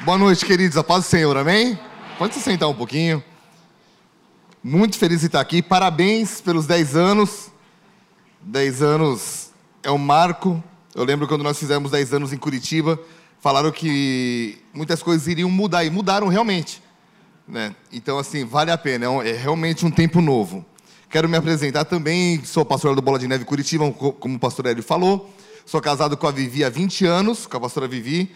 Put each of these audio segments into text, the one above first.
Boa noite, queridos. A paz do Senhor, amém? Pode se sentar um pouquinho. Muito feliz de estar aqui. Parabéns pelos 10 anos. 10 anos é um marco. Eu lembro quando nós fizemos 10 anos em Curitiba, falaram que muitas coisas iriam mudar e mudaram realmente. Né? Então, assim, vale a pena. É, é realmente um tempo novo. Quero me apresentar também. Sou pastor do Bola de Neve Curitiba, como o pastor Hélio falou. Sou casado com a Vivi há 20 anos, com a pastora Vivi.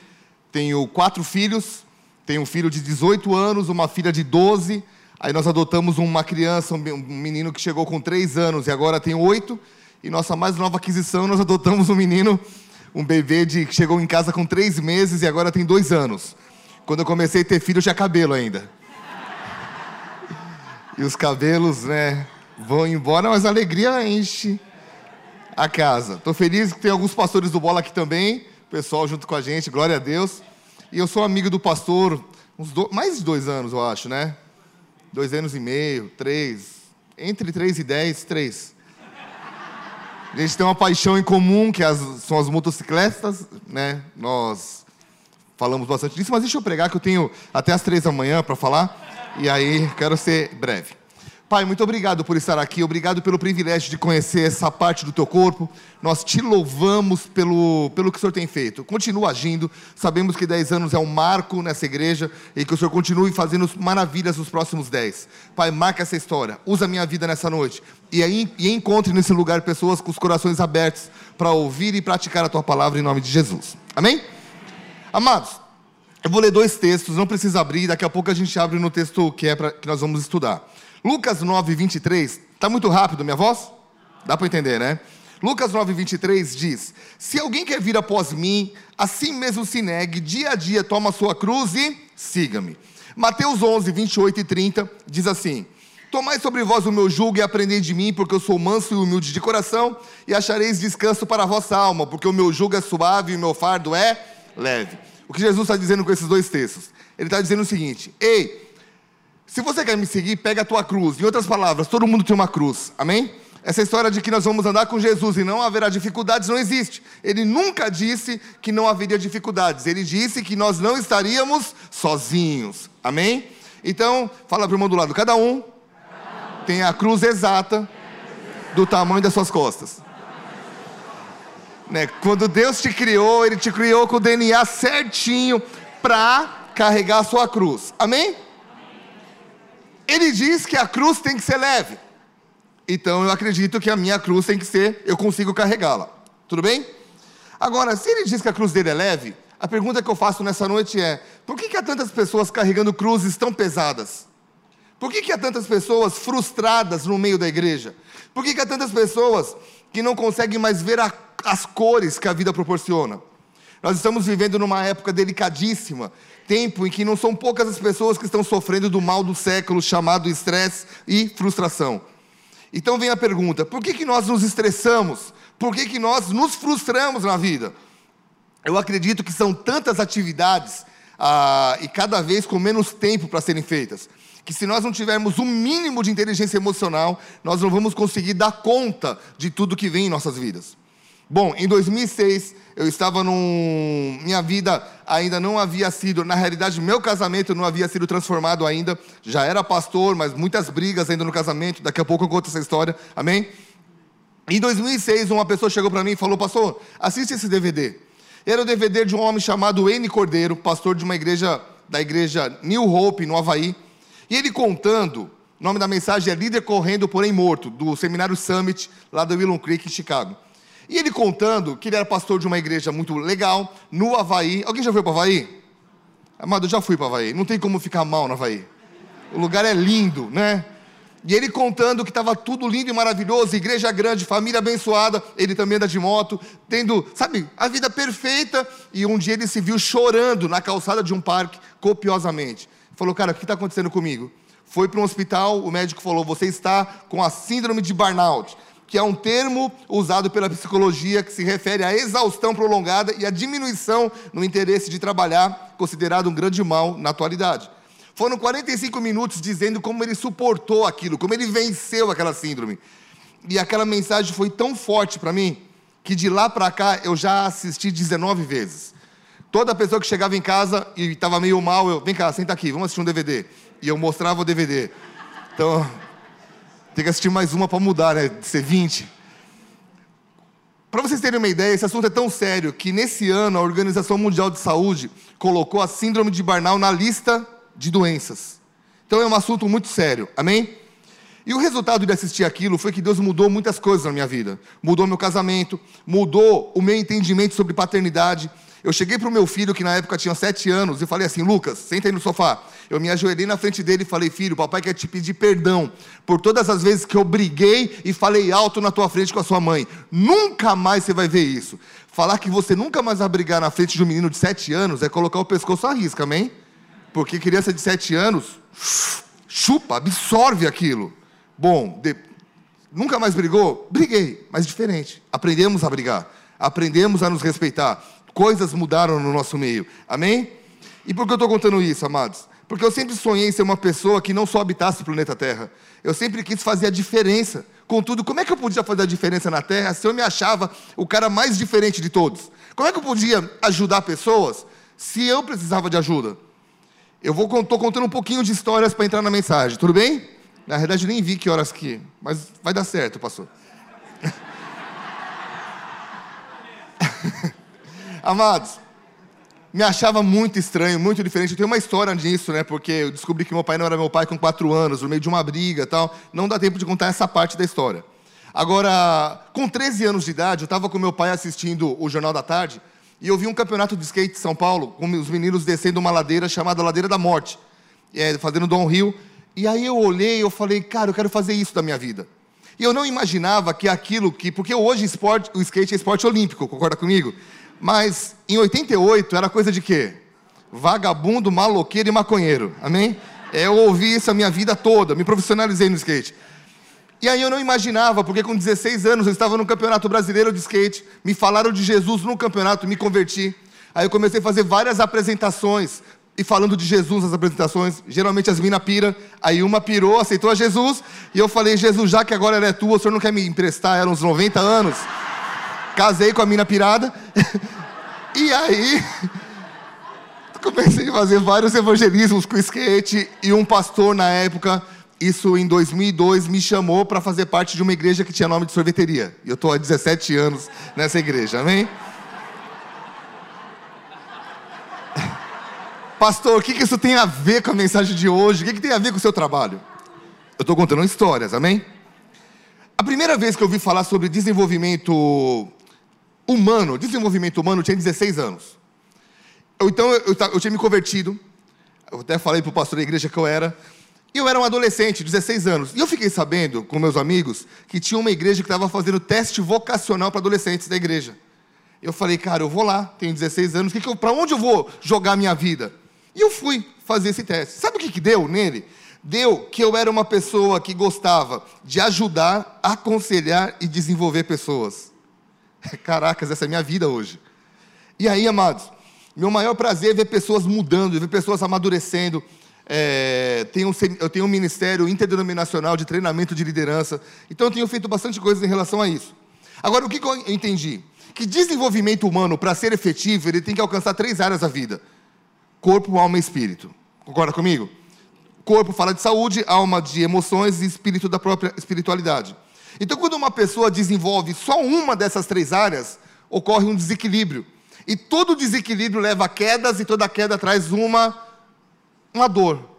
Tenho quatro filhos. Tenho um filho de 18 anos, uma filha de 12. Aí nós adotamos uma criança, um menino que chegou com 3 anos e agora tem 8. E nossa mais nova aquisição, nós adotamos um menino, um bebê de, que chegou em casa com 3 meses e agora tem 2 anos. Quando eu comecei a ter filho, tinha cabelo ainda. E os cabelos, né, vão embora, mas a alegria enche a casa. Estou feliz que tem alguns pastores do Bola aqui também, pessoal junto com a gente, glória a Deus. E eu sou amigo do pastor, uns do... mais de dois anos, eu acho, né? Dois anos e meio, três. Entre três e dez, três. A gente tem uma paixão em comum, que as, são as motocicletas, né? Nós falamos bastante disso, mas deixa eu pregar que eu tenho até as três da manhã para falar. E aí, quero ser breve. Pai, muito obrigado por estar aqui, obrigado pelo privilégio de conhecer essa parte do teu corpo. Nós te louvamos pelo, pelo que o Senhor tem feito. Continua agindo, sabemos que 10 anos é um marco nessa igreja e que o Senhor continue fazendo maravilhas nos próximos 10. Pai, marca essa história, usa a minha vida nessa noite e, aí, e encontre nesse lugar pessoas com os corações abertos para ouvir e praticar a tua palavra em nome de Jesus. Amém? Amados, eu vou ler dois textos, não precisa abrir, daqui a pouco a gente abre no texto que, é pra, que nós vamos estudar. Lucas 9, 23. Está muito rápido minha voz? Dá para entender, né? Lucas 9, 23 diz: Se alguém quer vir após mim, assim mesmo se negue, dia a dia toma a sua cruz e siga-me. Mateus 11, 28 e 30 diz assim: Tomai sobre vós o meu jugo e aprendei de mim, porque eu sou manso e humilde de coração, e achareis descanso para a vossa alma, porque o meu jugo é suave e o meu fardo é leve. O que Jesus está dizendo com esses dois textos? Ele está dizendo o seguinte: Ei, se você quer me seguir, pega a tua cruz. Em outras palavras, todo mundo tem uma cruz. Amém? Essa história de que nós vamos andar com Jesus e não haverá dificuldades não existe. Ele nunca disse que não haveria dificuldades. Ele disse que nós não estaríamos sozinhos. Amém? Então, fala para o irmão do lado: cada um tem a cruz exata do tamanho das suas costas. Né? Quando Deus te criou, Ele te criou com o DNA certinho para carregar a sua cruz. Amém? Ele diz que a cruz tem que ser leve. Então eu acredito que a minha cruz tem que ser, eu consigo carregá-la. Tudo bem? Agora, se ele diz que a cruz dele é leve, a pergunta que eu faço nessa noite é: por que, que há tantas pessoas carregando cruzes tão pesadas? Por que, que há tantas pessoas frustradas no meio da igreja? Por que, que há tantas pessoas que não conseguem mais ver a, as cores que a vida proporciona? Nós estamos vivendo numa época delicadíssima, tempo em que não são poucas as pessoas que estão sofrendo do mal do século chamado estresse e frustração. Então vem a pergunta: por que, que nós nos estressamos? Por que, que nós nos frustramos na vida? Eu acredito que são tantas atividades ah, e cada vez com menos tempo para serem feitas, que se nós não tivermos um mínimo de inteligência emocional, nós não vamos conseguir dar conta de tudo que vem em nossas vidas. Bom, em 2006 eu estava num. Minha vida ainda não havia sido. Na realidade, meu casamento não havia sido transformado ainda. Já era pastor, mas muitas brigas ainda no casamento. Daqui a pouco eu conto essa história. Amém? Em 2006, uma pessoa chegou para mim e falou: Pastor, assiste esse DVD. Era o DVD de um homem chamado N. Cordeiro, pastor de uma igreja, da igreja New Hope, no Havaí. E ele contando, o nome da mensagem é Líder Correndo, Porém Morto, do Seminário Summit, lá do Willow Creek, em Chicago. E ele contando que ele era pastor de uma igreja muito legal, no Havaí. Alguém já foi para o Havaí? Amado, eu já fui para o Havaí. Não tem como ficar mal no Havaí. O lugar é lindo, né? E ele contando que estava tudo lindo e maravilhoso, igreja grande, família abençoada, ele também anda de moto, tendo, sabe, a vida perfeita. E um dia ele se viu chorando na calçada de um parque, copiosamente. Falou, cara, o que está acontecendo comigo? Foi para um hospital, o médico falou: você está com a síndrome de burnout que é um termo usado pela psicologia que se refere à exaustão prolongada e à diminuição no interesse de trabalhar, considerado um grande mal na atualidade. Foram 45 minutos dizendo como ele suportou aquilo, como ele venceu aquela síndrome. E aquela mensagem foi tão forte para mim que de lá para cá eu já assisti 19 vezes. Toda pessoa que chegava em casa e estava meio mal, eu, vem cá, senta aqui, vamos assistir um DVD. E eu mostrava o DVD. Então, tem que assistir mais uma para mudar, né? De ser 20. Para vocês terem uma ideia, esse assunto é tão sério que nesse ano a Organização Mundial de Saúde colocou a síndrome de Barnal na lista de doenças. Então é um assunto muito sério, amém? E o resultado de assistir aquilo foi que Deus mudou muitas coisas na minha vida. Mudou meu casamento, mudou o meu entendimento sobre paternidade. Eu cheguei para o meu filho, que na época tinha sete anos, e falei assim: Lucas, senta aí no sofá. Eu me ajoelhei na frente dele e falei: Filho, papai quer te pedir perdão por todas as vezes que eu briguei e falei alto na tua frente com a sua mãe. Nunca mais você vai ver isso. Falar que você nunca mais vai brigar na frente de um menino de sete anos é colocar o pescoço à risca, amém? Porque criança de sete anos chupa, absorve aquilo. Bom, de... nunca mais brigou? Briguei, mas diferente. Aprendemos a brigar, aprendemos a nos respeitar. Coisas mudaram no nosso meio, amém? E por que eu estou contando isso, amados? Porque eu sempre sonhei em ser uma pessoa que não só habitasse o planeta Terra. Eu sempre quis fazer a diferença. Contudo, como é que eu podia fazer a diferença na Terra se eu me achava o cara mais diferente de todos? Como é que eu podia ajudar pessoas se eu precisava de ajuda? Eu estou contando um pouquinho de histórias para entrar na mensagem, tudo bem? Na verdade, nem vi que horas que, mas vai dar certo, pastor. Amados, me achava muito estranho, muito diferente. Eu tenho uma história disso, né? Porque eu descobri que meu pai não era meu pai com quatro anos, no meio de uma briga e tal. Não dá tempo de contar essa parte da história. Agora, com 13 anos de idade, eu estava com meu pai assistindo o Jornal da Tarde e eu vi um campeonato de skate em São Paulo, com os meninos descendo uma ladeira chamada Ladeira da Morte, é, fazendo downhill. E aí eu olhei e eu falei, cara, eu quero fazer isso da minha vida. E eu não imaginava que aquilo que. Porque hoje esporte, o skate é esporte olímpico, concorda comigo? Mas em 88 era coisa de quê? Vagabundo, maloqueiro e maconheiro. Amém? É, eu ouvi isso a minha vida toda, me profissionalizei no skate. E aí eu não imaginava, porque com 16 anos eu estava no Campeonato Brasileiro de Skate, me falaram de Jesus no campeonato, me converti. Aí eu comecei a fazer várias apresentações, e falando de Jesus nas apresentações, geralmente as minas pira, aí uma pirou, aceitou a Jesus, e eu falei, Jesus, já que agora ela é tua, o senhor não quer me emprestar ela uns 90 anos? Casei com a mina pirada, e aí comecei a fazer vários evangelismos com skate, e um pastor na época isso em 2002 me chamou para fazer parte de uma igreja que tinha nome de sorveteria. E eu estou há 17 anos nessa igreja, amém? Pastor, o que, que isso tem a ver com a mensagem de hoje? O que, que tem a ver com o seu trabalho? Eu estou contando histórias, amém? A primeira vez que eu ouvi falar sobre desenvolvimento humano, desenvolvimento humano, eu tinha 16 anos. Eu, então eu, eu, eu tinha me convertido, eu até falei para o pastor da igreja que eu era, e eu era um adolescente, 16 anos. E eu fiquei sabendo, com meus amigos, que tinha uma igreja que estava fazendo teste vocacional para adolescentes da igreja. Eu falei, cara, eu vou lá, tenho 16 anos, que que para onde eu vou jogar minha vida? E eu fui fazer esse teste. Sabe o que, que deu nele? Deu que eu era uma pessoa que gostava de ajudar, aconselhar e desenvolver pessoas. Caracas, essa é a minha vida hoje. E aí, amados, meu maior prazer é ver pessoas mudando, ver pessoas amadurecendo, é, tenho, eu tenho um ministério interdenominacional de treinamento de liderança. Então eu tenho feito bastante coisa em relação a isso. Agora, o que eu entendi? Que desenvolvimento humano, para ser efetivo, ele tem que alcançar três áreas da vida: corpo, alma e espírito. Concorda comigo? Corpo fala de saúde, alma de emoções e espírito da própria espiritualidade. Então, quando uma pessoa desenvolve só uma dessas três áreas, ocorre um desequilíbrio. E todo desequilíbrio leva a quedas, e toda queda traz uma uma dor.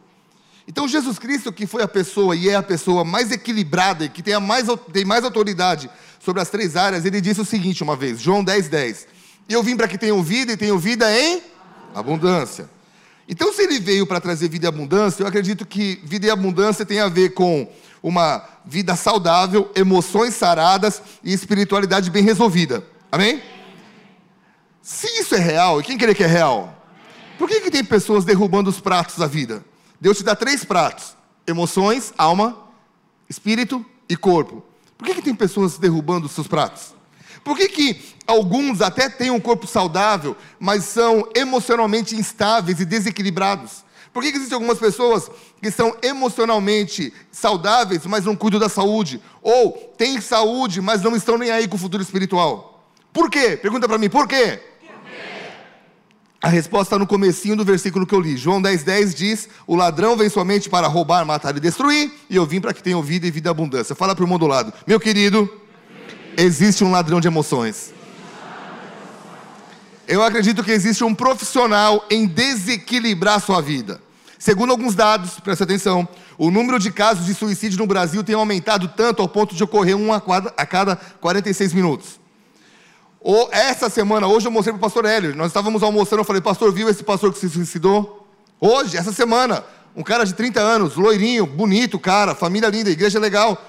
Então, Jesus Cristo, que foi a pessoa e é a pessoa mais equilibrada e que tem, a mais, tem mais autoridade sobre as três áreas, ele disse o seguinte uma vez, João 10, 10. Eu vim para que tenham vida e tenham vida em abundância. Então, se ele veio para trazer vida e abundância, eu acredito que vida e abundância tem a ver com uma vida saudável, emoções saradas e espiritualidade bem resolvida. Amém? Se isso é real, e quem crê que é real? Por que, que tem pessoas derrubando os pratos da vida? Deus te dá três pratos: emoções, alma, espírito e corpo. Por que, que tem pessoas derrubando os seus pratos? Por que, que alguns até têm um corpo saudável, mas são emocionalmente instáveis e desequilibrados? Por que, que existem algumas pessoas que são emocionalmente saudáveis, mas não cuidam da saúde? Ou têm saúde, mas não estão nem aí com o futuro espiritual? Por quê? Pergunta para mim, por quê? A resposta está no comecinho do versículo que eu li. João 10,10 10 diz: O ladrão vem somente para roubar, matar e destruir, e eu vim para que tenham vida e vida abundância. Fala para o irmão do lado, meu querido, existe um ladrão de emoções. Eu acredito que existe um profissional em desequilibrar sua vida. Segundo alguns dados, presta atenção, o número de casos de suicídio no Brasil tem aumentado tanto ao ponto de ocorrer um a cada 46 minutos. Ou, essa semana, hoje eu mostrei para o pastor Hélio, nós estávamos almoçando, eu falei, pastor, viu esse pastor que se suicidou? Hoje, essa semana, um cara de 30 anos, loirinho, bonito, cara, família linda, igreja legal.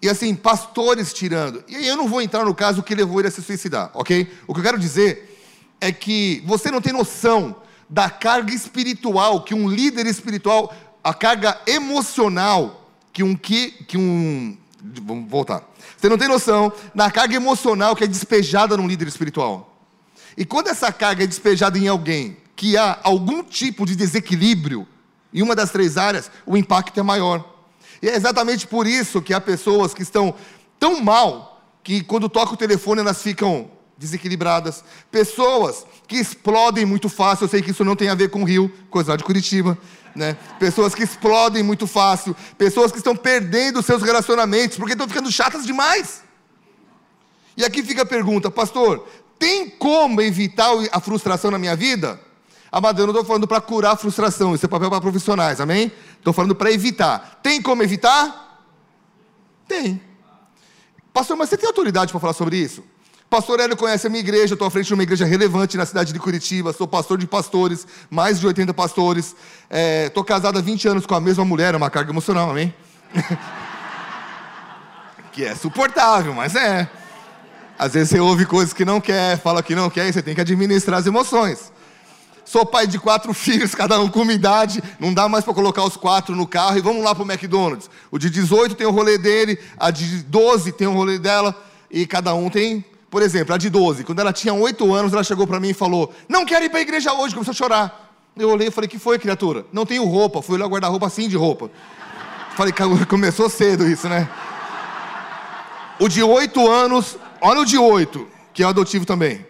E assim, pastores tirando. E aí eu não vou entrar no caso que levou ele a se suicidar, ok? O que eu quero dizer é que você não tem noção da carga espiritual que um líder espiritual, a carga emocional que um que, que um vamos voltar. Você não tem noção da carga emocional que é despejada num líder espiritual. E quando essa carga é despejada em alguém que há algum tipo de desequilíbrio em uma das três áreas, o impacto é maior. E é exatamente por isso que há pessoas que estão tão mal que quando toca o telefone elas ficam desequilibradas. Pessoas que explodem muito fácil, eu sei que isso não tem a ver com o Rio, coisa lá de Curitiba. Né? Pessoas que explodem muito fácil, pessoas que estão perdendo seus relacionamentos porque estão ficando chatas demais. E aqui fica a pergunta, pastor: tem como evitar a frustração na minha vida? Amado, eu não estou falando para curar a frustração, isso é papel para profissionais, amém? Estou falando para evitar. Tem como evitar? Tem. Pastor, mas você tem autoridade para falar sobre isso? Pastor Hélio conhece a minha igreja, estou à frente de uma igreja relevante na cidade de Curitiba, sou pastor de pastores, mais de 80 pastores. Estou é, casado há 20 anos com a mesma mulher, é uma carga emocional, amém? que é suportável, mas é. Às vezes você ouve coisas que não quer, fala que não quer, e você tem que administrar as emoções. Sou pai de quatro filhos, cada um com uma idade, não dá mais para colocar os quatro no carro e vamos lá para o McDonald's. O de 18 tem o rolê dele, a de 12 tem o rolê dela, e cada um tem por exemplo, a de 12, quando ela tinha 8 anos, ela chegou para mim e falou: Não quero ir para a igreja hoje, começou a chorar. Eu olhei e falei: Que foi, criatura? Não tenho roupa. Fui lá guardar roupa assim de roupa. Falei: Começou cedo isso, né? O de 8 anos, olha o de 8, que é o adotivo também.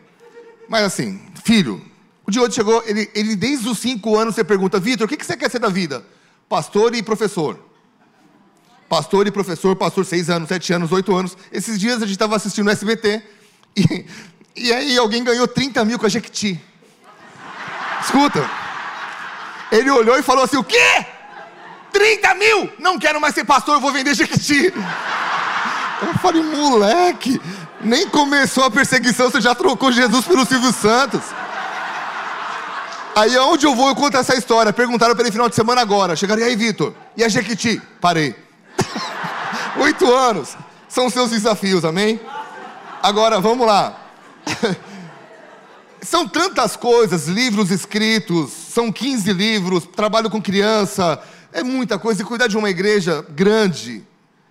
Mas assim, filho, o de 8 chegou, ele, ele desde os 5 anos você pergunta: Vitor, o que, que você quer ser da vida? Pastor e professor pastor e professor, pastor seis anos, sete anos, oito anos. Esses dias a gente estava assistindo o SBT e, e aí alguém ganhou 30 mil com a Jequiti. Escuta. Ele olhou e falou assim: o quê? 30 mil? Não quero mais ser pastor, eu vou vender Jequiti. Eu falei, moleque, nem começou a perseguição, você já trocou Jesus pelo Silvio Santos. Aí aonde eu vou, eu conto essa história. Perguntaram para ele final de semana agora. Chegaram, e aí, Vitor? E a Jequiti? Parei. Oito anos. São seus desafios, amém? Agora, vamos lá. São tantas coisas, livros escritos, são 15 livros, trabalho com criança, é muita coisa. E cuidar de uma igreja grande,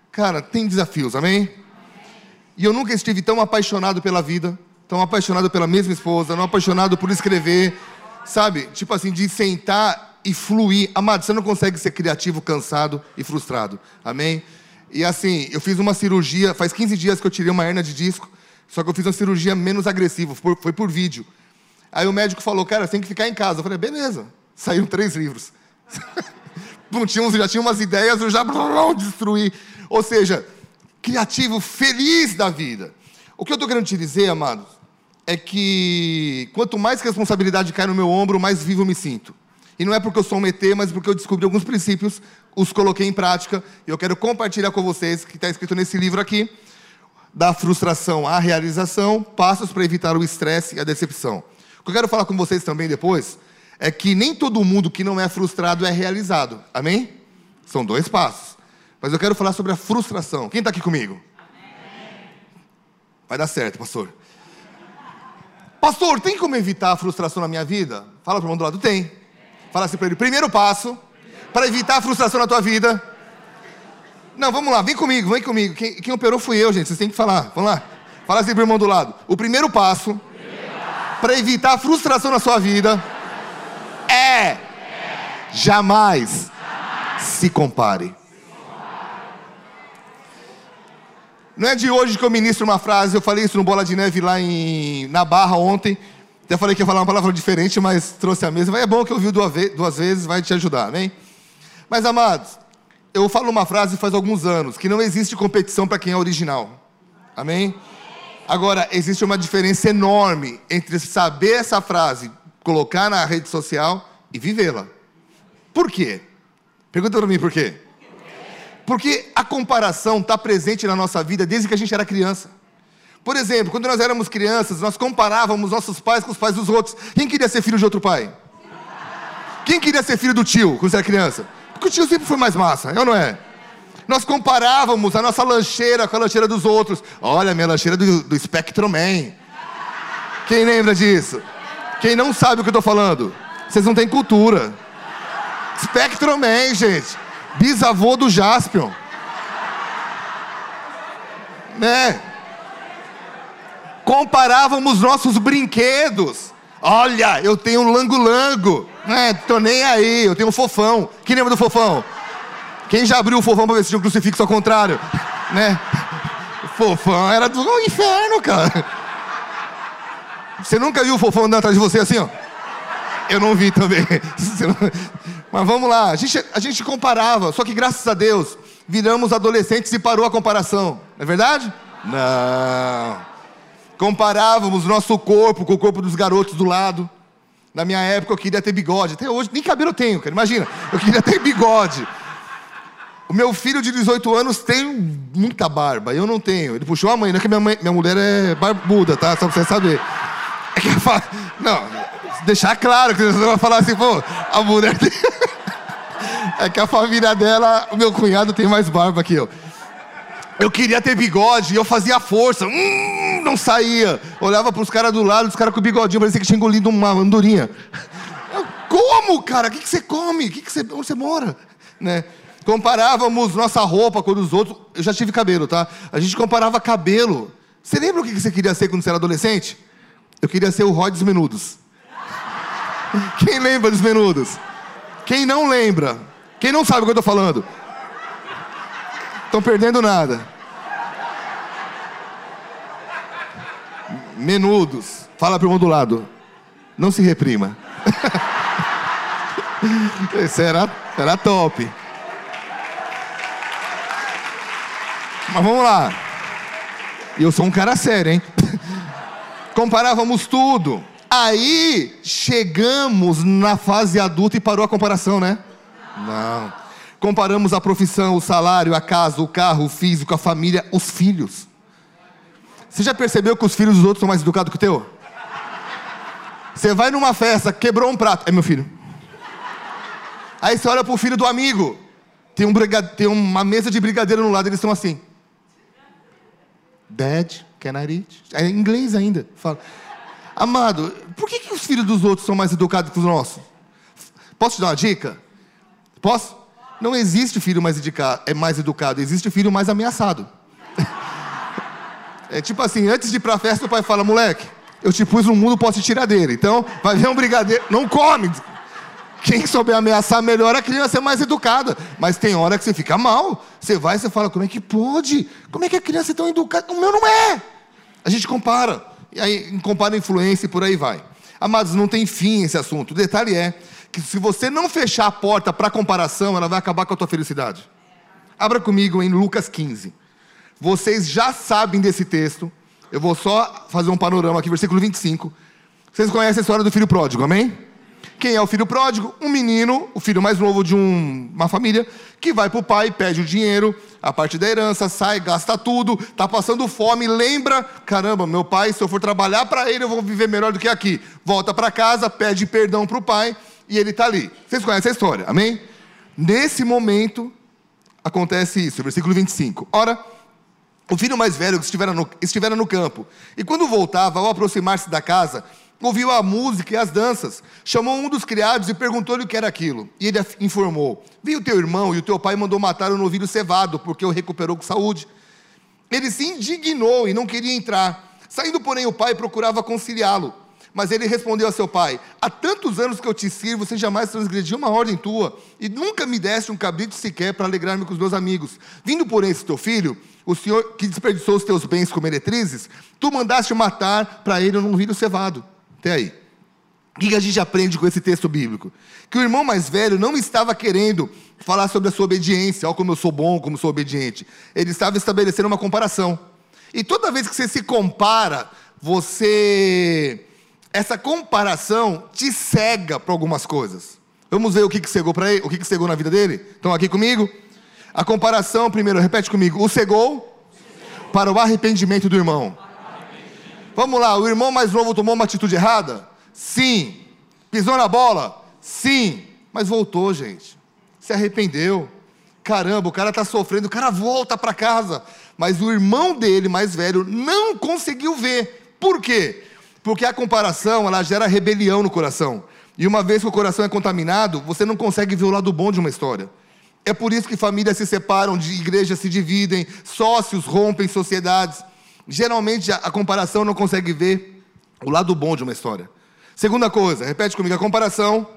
cara, tem desafios, amém? E eu nunca estive tão apaixonado pela vida, tão apaixonado pela mesma esposa, tão apaixonado por escrever, sabe? Tipo assim, de sentar e fluir. Amado, você não consegue ser criativo, cansado e frustrado, amém? E assim, eu fiz uma cirurgia, faz 15 dias que eu tirei uma hernia de disco, só que eu fiz uma cirurgia menos agressiva, foi, por vídeo. Aí o médico falou, cara, você tem que ficar em casa. Eu falei, beleza. Saíram três livros. Não tinha, já tinha umas ideias, eu já destruí. Ou seja, criativo, feliz da vida. O que eu estou querendo te dizer, amados, é que quanto mais responsabilidade cai no meu ombro, mais vivo eu me sinto. E não é porque eu sou um ET, mas porque eu descobri alguns princípios, os coloquei em prática, e eu quero compartilhar com vocês, que está escrito nesse livro aqui, da frustração à realização, passos para evitar o estresse e a decepção. O que eu quero falar com vocês também depois é que nem todo mundo que não é frustrado é realizado. Amém? São dois passos. Mas eu quero falar sobre a frustração. Quem está aqui comigo? Amém. Vai dar certo, pastor. Pastor, tem como evitar a frustração na minha vida? Fala para o mundo do lado. Tem. Fala assim para ele: primeiro passo para evitar a frustração na tua vida não, vamos lá, vem comigo, vem comigo. Quem, quem operou fui eu, gente. Vocês têm que falar. Vamos lá. Fala assim pro irmão do lado. O primeiro passo para evitar a frustração na sua vida é jamais se compare. Não é de hoje que eu ministro uma frase, eu falei isso no Bola de Neve lá em, na Barra ontem. Até falei que ia falar uma palavra diferente, mas trouxe a mesma. É bom que ouviu duas vezes, vai te ajudar, amém? Mas, amados, eu falo uma frase faz alguns anos, que não existe competição para quem é original. Amém? Agora, existe uma diferença enorme entre saber essa frase, colocar na rede social e vivê-la. Por quê? Pergunta para mim por quê? Porque a comparação está presente na nossa vida desde que a gente era criança. Por exemplo, quando nós éramos crianças, nós comparávamos nossos pais com os pais dos outros. Quem queria ser filho de outro pai? Quem queria ser filho do tio quando era criança? Porque o tio sempre foi mais massa, ou não é? Nós comparávamos a nossa lancheira com a lancheira dos outros. Olha, minha lancheira do, do Spectrum Man. Quem lembra disso? Quem não sabe o que eu estou falando? Vocês não têm cultura. Spectrum Man, gente. Bisavô do Jaspion. Né? Comparávamos nossos brinquedos. Olha, eu tenho um lango-lango. É, tô nem aí, eu tenho um fofão. Quem lembra do fofão? Quem já abriu o fofão para ver se tinha um crucifixo ao contrário? Né? Fofão era do inferno, cara. Você nunca viu o fofão andando atrás de você assim, ó? Eu não vi também. Mas vamos lá, a gente, a gente comparava, só que graças a Deus, viramos adolescentes e parou a comparação. Não é verdade? Não. Comparávamos nosso corpo com o corpo dos garotos do lado. Na minha época eu queria ter bigode. Até hoje, nem cabelo eu tenho, cara. Imagina, eu queria ter bigode. O meu filho de 18 anos tem muita barba, eu não tenho. Ele puxou a mãe, não é que minha, mãe, minha mulher é barbuda, tá? Só pra você saber. É que eu falo, não, deixar claro que você vai falar assim, pô, a mulher tem... É que a família dela, o meu cunhado tem mais barba que eu. Eu queria ter bigode e eu fazia força. Hum, não saía. Olhava pros caras do lado, os caras com bigodinho, parecia que tinha engolido uma andorinha. Eu, como, cara? O que, que você come? O que, que você, onde você mora? Né? Comparávamos nossa roupa com a dos outros. Eu já tive cabelo, tá? A gente comparava cabelo. Você lembra o que você queria ser quando você era adolescente? Eu queria ser o Roy dos Menudos. Quem lembra dos Menudos? Quem não lembra? Quem não sabe o que eu estou falando? Estão perdendo nada. Menudos. Fala para o irmão do lado. Não se reprima. Era, era top. Mas vamos lá. Eu sou um cara sério, hein? Comparávamos tudo. Aí chegamos na fase adulta e parou a comparação, né? Não. Comparamos a profissão, o salário, a casa, o carro, o físico, a família, os filhos. Você já percebeu que os filhos dos outros são mais educados que o teu? Você vai numa festa, quebrou um prato. É meu filho. Aí você olha pro filho do amigo. Tem, um tem uma mesa de brigadeiro no lado, eles estão assim. Dad, can I eat? É em inglês ainda. Fala. Amado, por que, que os filhos dos outros são mais educados que os nossos? Posso te dar uma dica? Posso? Não existe filho mais, educado, é mais educado, existe filho mais ameaçado. É tipo assim, antes de ir pra festa, o pai fala, moleque, eu te pus no mundo, posso te tirar dele. Então, vai ver um brigadeiro, não come. Quem souber ameaçar melhor, a criança é mais educada. Mas tem hora que você fica mal. Você vai e você fala, como é que pode? Como é que a criança é tão educada? O meu não é. A gente compara. E aí compara influência e por aí vai. Amados, não tem fim esse assunto. O detalhe é que se você não fechar a porta para comparação, ela vai acabar com a tua felicidade. Abra comigo em Lucas 15. Vocês já sabem desse texto. Eu vou só fazer um panorama aqui, versículo 25. Vocês conhecem a história do filho pródigo, amém? Quem é o filho pródigo? Um menino, o filho mais novo de um, uma família, que vai para o pai, pede o dinheiro, a parte da herança, sai, gasta tudo, está passando fome, lembra: caramba, meu pai, se eu for trabalhar para ele, eu vou viver melhor do que aqui. Volta para casa, pede perdão para o pai e ele está ali. Vocês conhecem a história, amém? Nesse momento, acontece isso, versículo 25. Ora, o filho mais velho estivera no, estivera no campo, e quando voltava, ao aproximar-se da casa, ouviu a música e as danças, chamou um dos criados e perguntou-lhe o que era aquilo. E ele informou: Vi o teu irmão e o teu pai mandou matar o novilho cevado, porque o recuperou com saúde. Ele se indignou e não queria entrar. Saindo, porém, o pai procurava conciliá-lo. Mas ele respondeu a seu pai: Há tantos anos que eu te sirvo, sem jamais transgredir uma ordem tua, e nunca me deste um cabrito sequer para alegrar-me com os meus amigos. Vindo, porém, esse teu filho, o senhor que desperdiçou os teus bens com meretrizes, tu mandaste matar para ele um novilho cevado. Até aí. O que a gente aprende com esse texto bíblico? Que o irmão mais velho não estava querendo falar sobre a sua obediência, ó, como eu sou bom, como sou obediente. Ele estava estabelecendo uma comparação. E toda vez que você se compara, você. Essa comparação te cega para algumas coisas. Vamos ver o que, que cegou para ele, o que, que cegou na vida dele? Estão aqui comigo? A comparação, primeiro, repete comigo. O cegou para o arrependimento do irmão. Vamos lá, o irmão mais novo tomou uma atitude errada? Sim. Pisou na bola? Sim. Mas voltou, gente. Se arrependeu. Caramba, o cara está sofrendo, o cara volta para casa. Mas o irmão dele, mais velho, não conseguiu ver. Por quê? Porque a comparação, ela gera rebelião no coração. E uma vez que o coração é contaminado, você não consegue ver o lado bom de uma história. É por isso que famílias se separam, de igrejas se dividem, sócios rompem sociedades. Geralmente a, comparação não consegue ver o lado bom de uma história. Segunda coisa, repete comigo, a comparação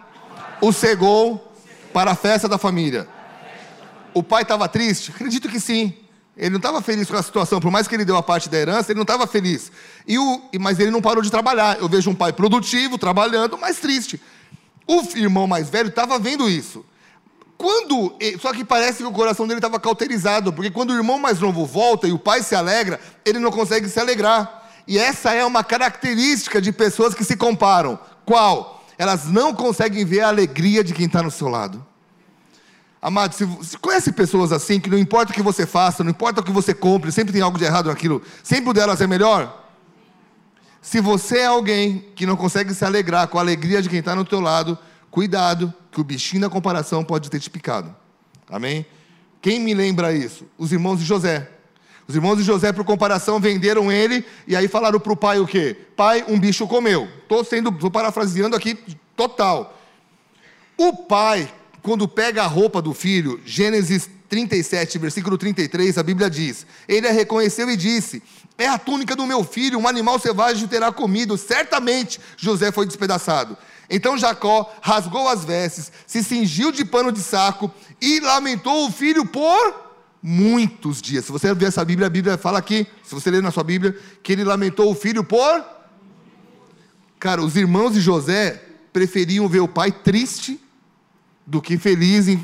o cegou para a festa da família. O pai estava triste? Acredito que sim. Ele não estava feliz com a situação, por mais que ele deu a parte da herança, ele não estava feliz. E o, mas ele não parou de trabalhar. Eu vejo um pai produtivo, trabalhando, mas triste. O irmão mais velho estava vendo isso. Quando, só que parece que o coração dele estava cauterizado, porque quando o irmão mais novo volta e o pai se alegra, ele não consegue se alegrar. E essa é uma característica de pessoas que se comparam. Qual? Elas não conseguem ver a alegria de quem está no seu lado. Amado, se você conhece pessoas assim, que não importa o que você faça, não importa o que você compre, sempre tem algo de errado naquilo, sempre o delas é melhor? Se você é alguém que não consegue se alegrar com a alegria de quem está no teu lado, cuidado, que o bichinho da comparação pode ter te picado. Amém? Quem me lembra isso? Os irmãos de José. Os irmãos de José, por comparação, venderam ele e aí falaram para o pai o quê? Pai, um bicho comeu. Estou sendo, estou parafraseando aqui total. O pai, quando pega a roupa do filho, Gênesis 37, versículo 33, a Bíblia diz: Ele a reconheceu e disse: É a túnica do meu filho, um animal selvagem terá comido. Certamente José foi despedaçado. Então Jacó rasgou as vestes, se cingiu de pano de saco e lamentou o filho por muitos dias. Se você ver essa Bíblia, a Bíblia fala aqui, se você ler na sua Bíblia, que ele lamentou o filho por. Cara, os irmãos de José preferiam ver o pai triste do que feliz, em,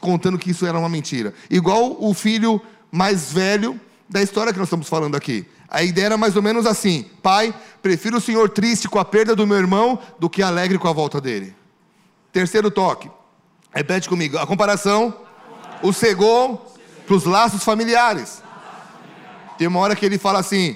contando que isso era uma mentira. Igual o filho mais velho da história que nós estamos falando aqui. A ideia era mais ou menos assim: Pai, prefiro o senhor triste com a perda do meu irmão do que alegre com a volta dele. Terceiro toque. Repete comigo. A comparação o cegou para os laços familiares. Tem uma hora que ele fala assim: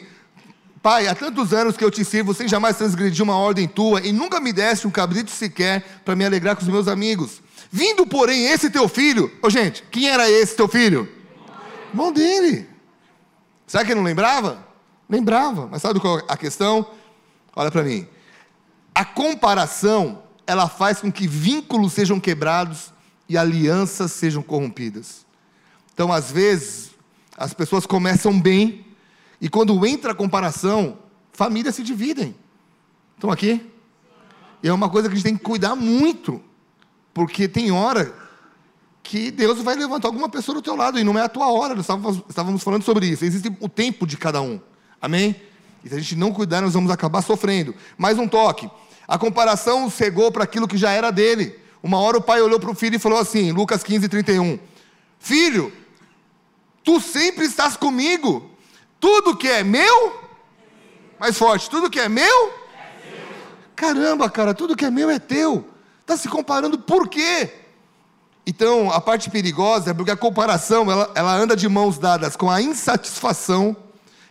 Pai, há tantos anos que eu te sirvo sem jamais transgredir uma ordem tua e nunca me deste um cabrito sequer para me alegrar com os meus amigos. Vindo, porém, esse teu filho. Ô, gente, quem era esse teu filho? Irmão dele. Será que ele não lembrava? Lembrava, mas sabe qual é a questão? Olha para mim. A comparação, ela faz com que vínculos sejam quebrados e alianças sejam corrompidas. Então, às vezes, as pessoas começam bem e quando entra a comparação, famílias se dividem. Estão aqui? E é uma coisa que a gente tem que cuidar muito, porque tem hora que Deus vai levantar alguma pessoa do teu lado e não é a tua hora. Nós estávamos falando sobre isso. Existe o tempo de cada um. Amém? E se a gente não cuidar, nós vamos acabar sofrendo. Mais um toque. A comparação cegou para aquilo que já era dele. Uma hora o pai olhou para o filho e falou assim, Lucas 15, 31. Filho, tu sempre estás comigo. Tudo que é meu, mais forte, tudo que é meu, caramba, cara, tudo que é meu é teu. Está se comparando por quê? Então, a parte perigosa é porque a comparação ela, ela anda de mãos dadas com a insatisfação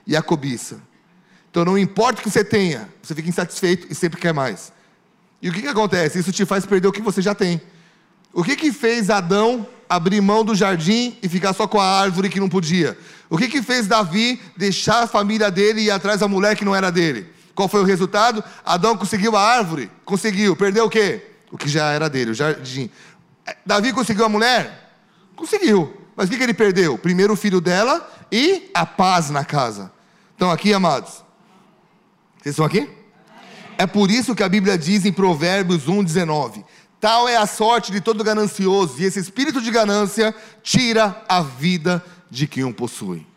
e a cobiça. Então não importa o que você tenha, você fica insatisfeito e sempre quer mais. E o que, que acontece? Isso te faz perder o que você já tem. O que, que fez Adão abrir mão do jardim e ficar só com a árvore que não podia? O que, que fez Davi deixar a família dele e ir atrás da mulher que não era dele? Qual foi o resultado? Adão conseguiu a árvore? Conseguiu. Perdeu o quê? O que já era dele, o jardim. Davi conseguiu a mulher? Conseguiu. Mas o que, que ele perdeu? Primeiro o filho dela e a paz na casa. Estão aqui, amados? Vocês estão aqui? É por isso que a Bíblia diz em Provérbios 1,19: Tal é a sorte de todo ganancioso, e esse espírito de ganância tira a vida de quem o possui.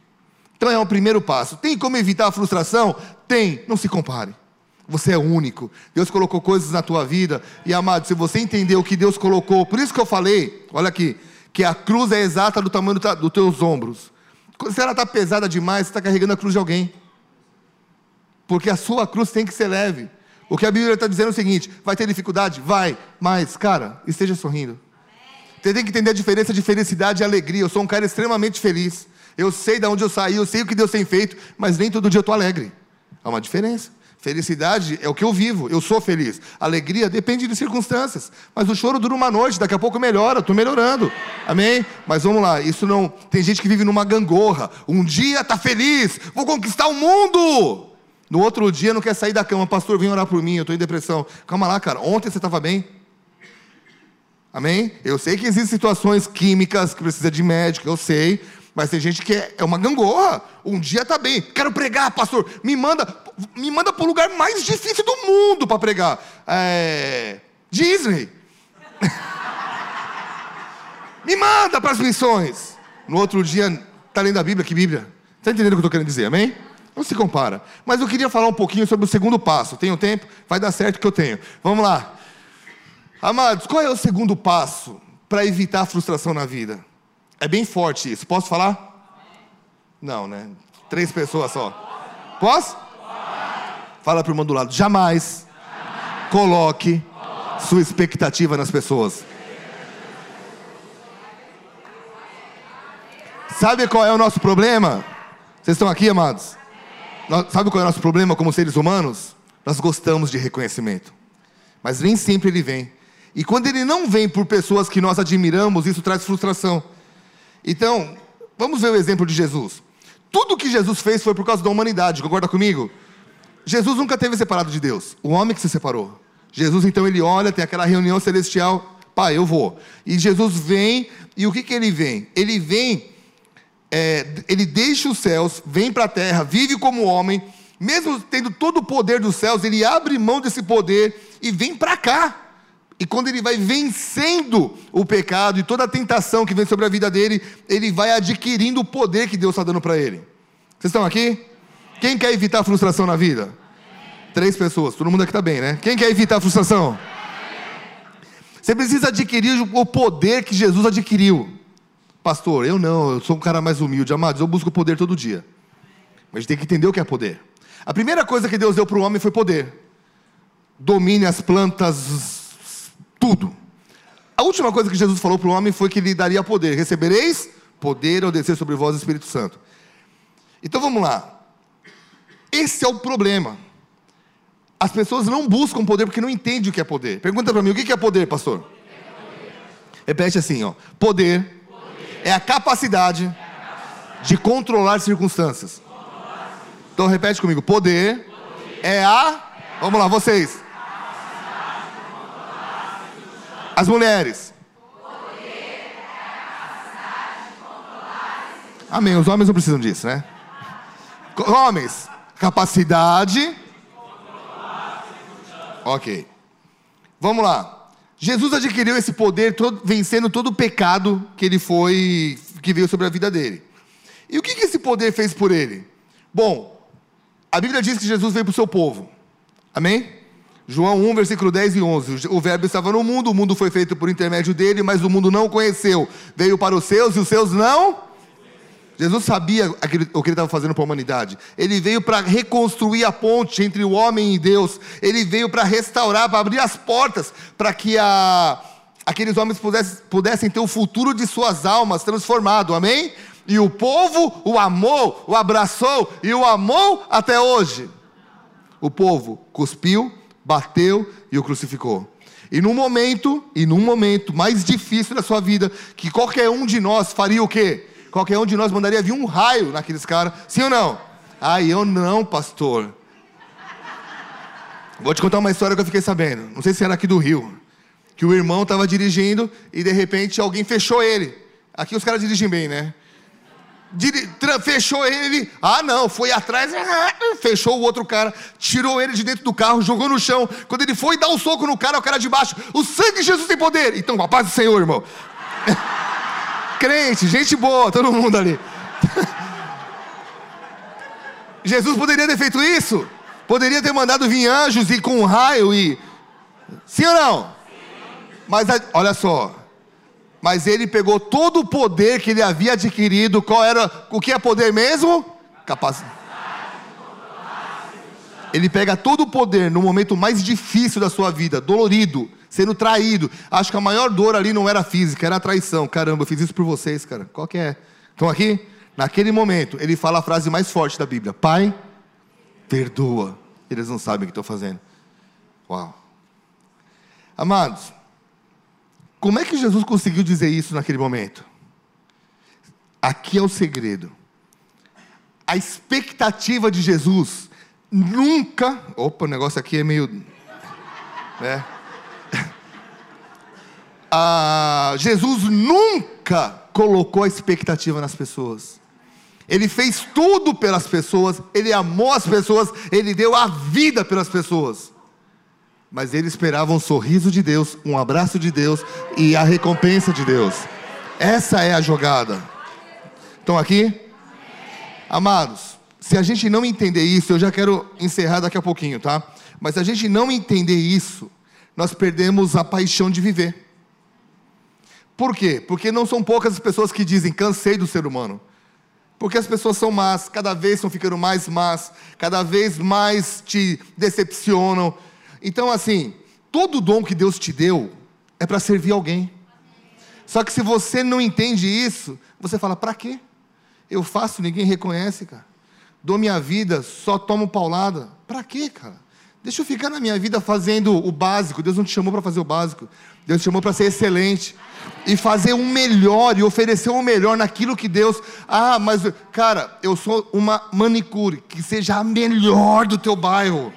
Então é o primeiro passo. Tem como evitar a frustração? Tem, não se compare. Você é único. Deus colocou coisas na tua vida. E amado, se você entender o que Deus colocou, por isso que eu falei, olha aqui, que a cruz é exata do tamanho dos teus ombros. Se ela está pesada demais, você está carregando a cruz de alguém. Porque a sua cruz tem que ser leve. O que a Bíblia está dizendo é o seguinte: vai ter dificuldade? Vai, mas, cara, esteja sorrindo. Você tem que entender a diferença de felicidade e alegria. Eu sou um cara extremamente feliz. Eu sei de onde eu saí, eu sei o que Deus tem feito, mas nem todo dia eu estou alegre. Há uma diferença. Felicidade é o que eu vivo, eu sou feliz. Alegria depende de circunstâncias. Mas o choro dura uma noite, daqui a pouco melhora, estou melhorando. Amém? Mas vamos lá, isso não. Tem gente que vive numa gangorra. Um dia está feliz, vou conquistar o mundo. No outro dia não quer sair da cama, pastor, vem orar por mim, eu estou em depressão. Calma lá, cara, ontem você estava bem. Amém? Eu sei que existem situações químicas que precisa de médico, eu sei. Mas tem gente que é, é uma gangorra. Um dia tá bem. Quero pregar, pastor. Me manda, me manda para o lugar mais difícil do mundo para pregar. É... Disney. me manda para as missões. No outro dia, tá lendo a Bíblia? Que Bíblia? Está entendendo o que eu estou querendo dizer? Amém? Não se compara. Mas eu queria falar um pouquinho sobre o segundo passo. Tenho tempo? Vai dar certo que eu tenho. Vamos lá. Amados, qual é o segundo passo para evitar a frustração na vida? É bem forte isso. Posso falar? Não, né? Três pessoas só. Posso? Fala para o irmão do lado. Jamais, coloque sua expectativa nas pessoas. Sabe qual é o nosso problema? Vocês estão aqui, amados? Sabe qual é o nosso problema como seres humanos? Nós gostamos de reconhecimento, mas nem sempre ele vem. E quando ele não vem por pessoas que nós admiramos, isso traz frustração. Então, vamos ver o exemplo de Jesus. Tudo que Jesus fez foi por causa da humanidade, concorda comigo? Jesus nunca teve separado de Deus, o homem que se separou. Jesus então ele olha, tem aquela reunião celestial, pai, eu vou. E Jesus vem, e o que, que ele vem? Ele vem, é, ele deixa os céus, vem para a terra, vive como homem, mesmo tendo todo o poder dos céus, ele abre mão desse poder e vem para cá. E quando ele vai vencendo o pecado e toda a tentação que vem sobre a vida dele, ele vai adquirindo o poder que Deus está dando para ele. Vocês estão aqui? Quem quer evitar a frustração na vida? Três pessoas, todo mundo aqui está bem, né? Quem quer evitar a frustração? Você precisa adquirir o poder que Jesus adquiriu. Pastor, eu não, eu sou um cara mais humilde, amados, eu busco poder todo dia. Mas tem que entender o que é poder. A primeira coisa que Deus deu para o homem foi poder. Domine as plantas, tudo. A última coisa que Jesus falou para o homem foi que lhe daria poder: recebereis poder ao descer sobre vós o Espírito Santo. Então vamos lá. Esse é o problema. As pessoas não buscam poder porque não entendem o que é poder. Pergunta para mim, o que é poder, pastor? Repete assim, ó. Poder, poder. é a capacidade, é a capacidade de controlar circunstâncias. Controlar. Então repete comigo. Poder, poder. é a. Vamos lá, vocês. As mulheres. Amém. Os homens não precisam disso, né? Homens, capacidade. Ok. Vamos lá. Jesus adquiriu esse poder todo, vencendo todo o pecado que ele foi, que veio sobre a vida dele. E o que, que esse poder fez por ele? Bom, a Bíblia diz que Jesus veio para o seu povo. Amém? João 1, versículo 10 e 11. O Verbo estava no mundo, o mundo foi feito por intermédio dele, mas o mundo não o conheceu. Veio para os seus e os seus não. Jesus sabia o que ele estava fazendo para a humanidade. Ele veio para reconstruir a ponte entre o homem e Deus. Ele veio para restaurar, para abrir as portas, para que a, aqueles homens pudessem, pudessem ter o futuro de suas almas transformado. Amém? E o povo o amou, o abraçou e o amou até hoje. O povo cuspiu, bateu e o crucificou. E num momento, e num momento mais difícil da sua vida, que qualquer um de nós faria o quê? Qualquer um de nós mandaria vir um raio naqueles caras, sim ou não? Ah, eu não, pastor. Vou te contar uma história que eu fiquei sabendo. Não sei se era aqui do Rio. Que o irmão estava dirigindo e de repente alguém fechou ele. Aqui os caras dirigem bem, né? Fechou ele, ah não, foi atrás, ah, fechou o outro cara, tirou ele de dentro do carro, jogou no chão. Quando ele foi dar um soco no cara, o cara de baixo, o sangue de Jesus tem poder. Então, a paz do Senhor, irmão. Crente, gente boa, todo mundo ali. Jesus poderia ter feito isso, Poderia ter mandado vir anjos e com um raio e. Sim ou não? Mas olha só. Mas ele pegou todo o poder que ele havia adquirido. Qual era? O que é poder mesmo? Capacidade. Ele pega todo o poder no momento mais difícil da sua vida, dolorido, sendo traído. Acho que a maior dor ali não era física, era a traição. Caramba, eu fiz isso por vocês, cara. Qual que é? Estão aqui? Naquele momento, ele fala a frase mais forte da Bíblia: Pai, perdoa. Eles não sabem o que estou fazendo. Uau. Amados, como é que Jesus conseguiu dizer isso naquele momento? Aqui é o segredo. A expectativa de Jesus nunca. Opa, o negócio aqui é meio. Né? Ah, Jesus nunca colocou a expectativa nas pessoas. Ele fez tudo pelas pessoas, ele amou as pessoas, ele deu a vida pelas pessoas. Mas ele esperava um sorriso de Deus, um abraço de Deus e a recompensa de Deus. Essa é a jogada. Estão aqui? Amados, se a gente não entender isso, eu já quero encerrar daqui a pouquinho, tá? Mas se a gente não entender isso, nós perdemos a paixão de viver. Por quê? Porque não são poucas as pessoas que dizem cansei do ser humano. Porque as pessoas são más, cada vez estão ficando mais más, cada vez mais te decepcionam. Então, assim, todo dom que Deus te deu é para servir alguém. Só que se você não entende isso, você fala: para quê? Eu faço, ninguém reconhece, cara. Dou minha vida, só tomo paulada. Para quê, cara? Deixa eu ficar na minha vida fazendo o básico. Deus não te chamou para fazer o básico. Deus te chamou para ser excelente e fazer o um melhor e oferecer o um melhor naquilo que Deus. Ah, mas cara, eu sou uma manicure que seja a melhor do teu bairro.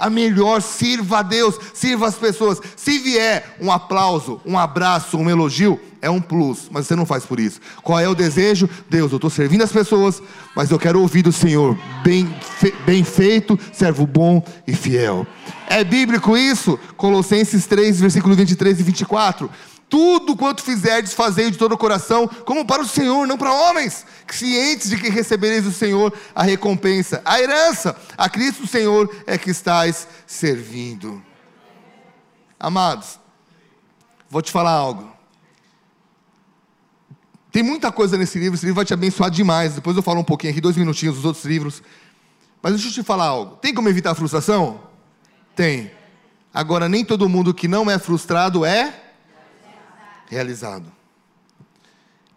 A melhor, sirva a Deus, sirva as pessoas. Se vier um aplauso, um abraço, um elogio, é um plus, mas você não faz por isso. Qual é o desejo? Deus, eu estou servindo as pessoas, mas eu quero ouvir do Senhor, bem, fe, bem feito, servo bom e fiel. É bíblico isso? Colossenses 3, versículo 23 e 24. Tudo quanto fizerdes, fazei de todo o coração, como para o Senhor, não para homens, cientes de que recebereis do Senhor a recompensa, a herança, a Cristo Senhor é que estáis servindo. Amados, vou te falar algo. Tem muita coisa nesse livro, esse livro vai te abençoar demais. Depois eu falo um pouquinho aqui, dois minutinhos dos outros livros. Mas deixa eu te falar algo. Tem como evitar a frustração? Tem. Agora, nem todo mundo que não é frustrado é realizado.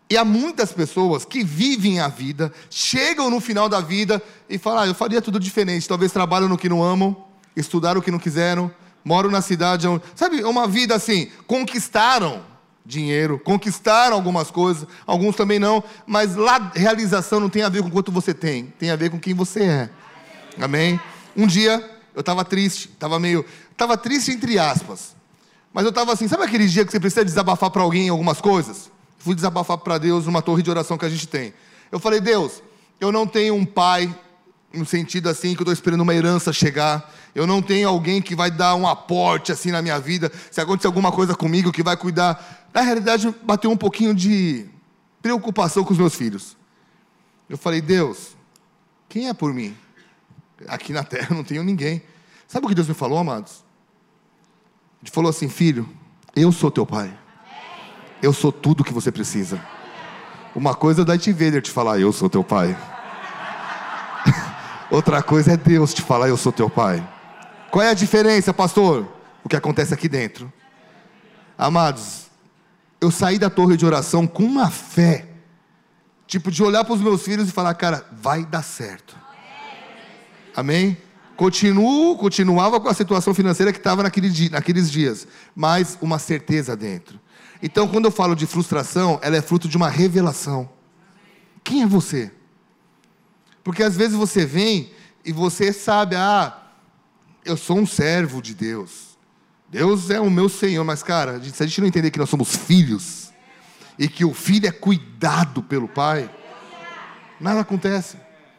E há muitas pessoas que vivem a vida, chegam no final da vida e falam: ah, eu faria tudo diferente. Talvez trabalham no que não amam, estudaram o que não quiseram, moram na cidade onde. Sabe, uma vida assim, conquistaram dinheiro, conquistaram algumas coisas, alguns também não, mas lá realização não tem a ver com quanto você tem, tem a ver com quem você é. Amém? Um dia eu estava triste, estava meio. Estava triste entre aspas. Mas eu estava assim, sabe aquele dia que você precisa desabafar para alguém algumas coisas? Fui desabafar para Deus numa torre de oração que a gente tem. Eu falei, Deus, eu não tenho um pai, no sentido assim, que eu estou esperando uma herança chegar. Eu não tenho alguém que vai dar um aporte assim na minha vida. Se acontecer alguma coisa comigo, que vai cuidar. Na realidade, bateu um pouquinho de preocupação com os meus filhos. Eu falei, Deus, quem é por mim? Aqui na terra não tenho ninguém. Sabe o que Deus me falou, amados? Ele falou assim: Filho, eu sou teu pai. Eu sou tudo que você precisa. Uma coisa é o Darth Vader te falar: Eu sou teu pai. Outra coisa é Deus te falar: Eu sou teu pai. Qual é a diferença, pastor? O que acontece aqui dentro. Amados, eu saí da torre de oração com uma fé, tipo de olhar para os meus filhos e falar: Cara, vai dar certo. Amém? Continuo, continuava com a situação financeira que estava naquele naqueles dias, mas uma certeza dentro. Então, quando eu falo de frustração, ela é fruto de uma revelação. Quem é você? Porque às vezes você vem e você sabe, ah, eu sou um servo de Deus. Deus é o meu Senhor, mas cara, se a gente não entender que nós somos filhos e que o filho é cuidado pelo Pai, nada acontece.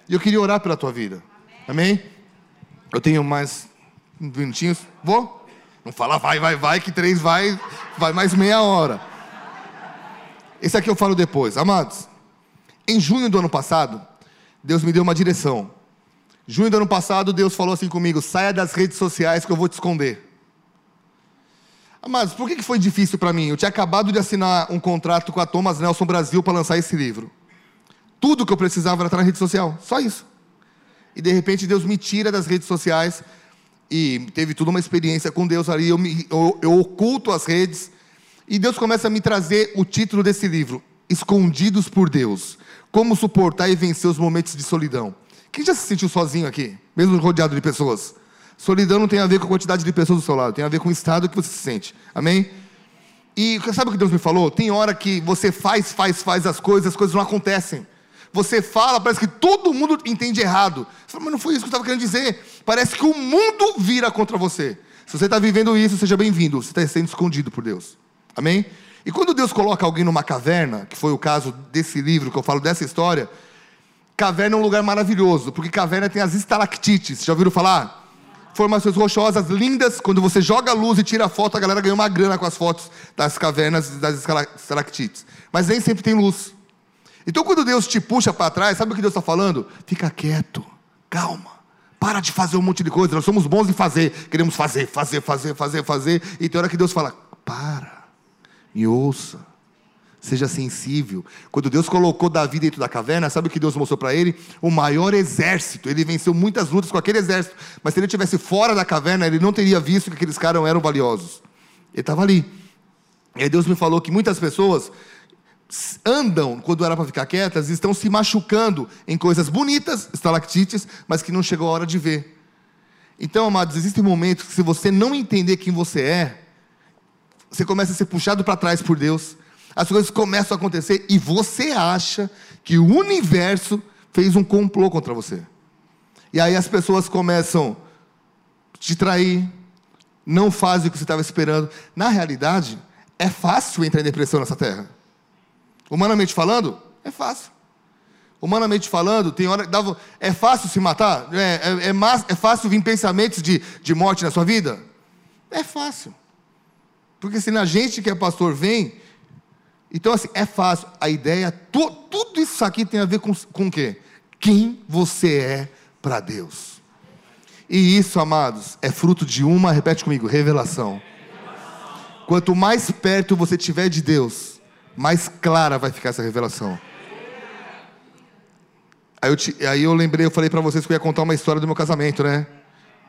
E eu queria orar pela tua vida. Amém? Eu tenho mais minutinhos. Vou? Não fala vai, vai, vai, que três vai, vai mais meia hora. Esse aqui eu falo depois. Amados, em junho do ano passado, Deus me deu uma direção. Junho do ano passado, Deus falou assim comigo: saia das redes sociais que eu vou te esconder. Mas por que foi difícil para mim? Eu tinha acabado de assinar um contrato com a Thomas Nelson Brasil para lançar esse livro. Tudo que eu precisava era estar na rede social, só isso. E de repente Deus me tira das redes sociais e teve toda uma experiência com Deus ali. Eu, me, eu, eu oculto as redes e Deus começa a me trazer o título desse livro: Escondidos por Deus. Como suportar e vencer os momentos de solidão. Quem já se sentiu sozinho aqui, mesmo rodeado de pessoas? Solidão não tem a ver com a quantidade de pessoas do seu lado, tem a ver com o estado que você se sente. Amém? E sabe o que Deus me falou? Tem hora que você faz, faz, faz as coisas, as coisas não acontecem. Você fala, parece que todo mundo entende errado. Você fala, mas não foi isso que eu estava querendo dizer. Parece que o mundo vira contra você. Se você está vivendo isso, seja bem-vindo. Você está sendo escondido por Deus. Amém? E quando Deus coloca alguém numa caverna, que foi o caso desse livro que eu falo dessa história, caverna é um lugar maravilhoso, porque caverna tem as estalactites. Já ouviram falar? formações rochosas lindas. Quando você joga a luz e tira a foto, a galera ganha uma grana com as fotos das cavernas das estalactites. Mas nem sempre tem luz. Então, quando Deus te puxa para trás, sabe o que Deus está falando? Fica quieto, calma. Para de fazer um monte de coisa. Nós somos bons em fazer. Queremos fazer, fazer, fazer, fazer, fazer. E tem hora que Deus fala: para, me ouça seja sensível. Quando Deus colocou Davi dentro da caverna, sabe o que Deus mostrou para ele? O maior exército. Ele venceu muitas lutas com aquele exército, mas se ele estivesse fora da caverna, ele não teria visto que aqueles caras eram valiosos. Ele estava ali. E aí Deus me falou que muitas pessoas andam, quando era para ficar quietas, estão se machucando em coisas bonitas, estalactites, mas que não chegou a hora de ver. Então, amados, existem momentos que se você não entender quem você é, você começa a ser puxado para trás por Deus as coisas começam a acontecer e você acha que o universo fez um complô contra você. E aí as pessoas começam a te trair, não fazem o que você estava esperando. Na realidade, é fácil entrar em depressão nessa terra. Humanamente falando, é fácil. Humanamente falando, tem hora. É fácil se matar? É, é, é, é fácil vir pensamentos de, de morte na sua vida? É fácil. Porque se na gente que é pastor vem então, assim, é fácil. A ideia, tu, tudo isso aqui tem a ver com, com o quê? Quem você é para Deus. E isso, amados, é fruto de uma, repete comigo, revelação. Quanto mais perto você estiver de Deus, mais clara vai ficar essa revelação. Aí eu, te, aí eu lembrei, eu falei para vocês que eu ia contar uma história do meu casamento, né?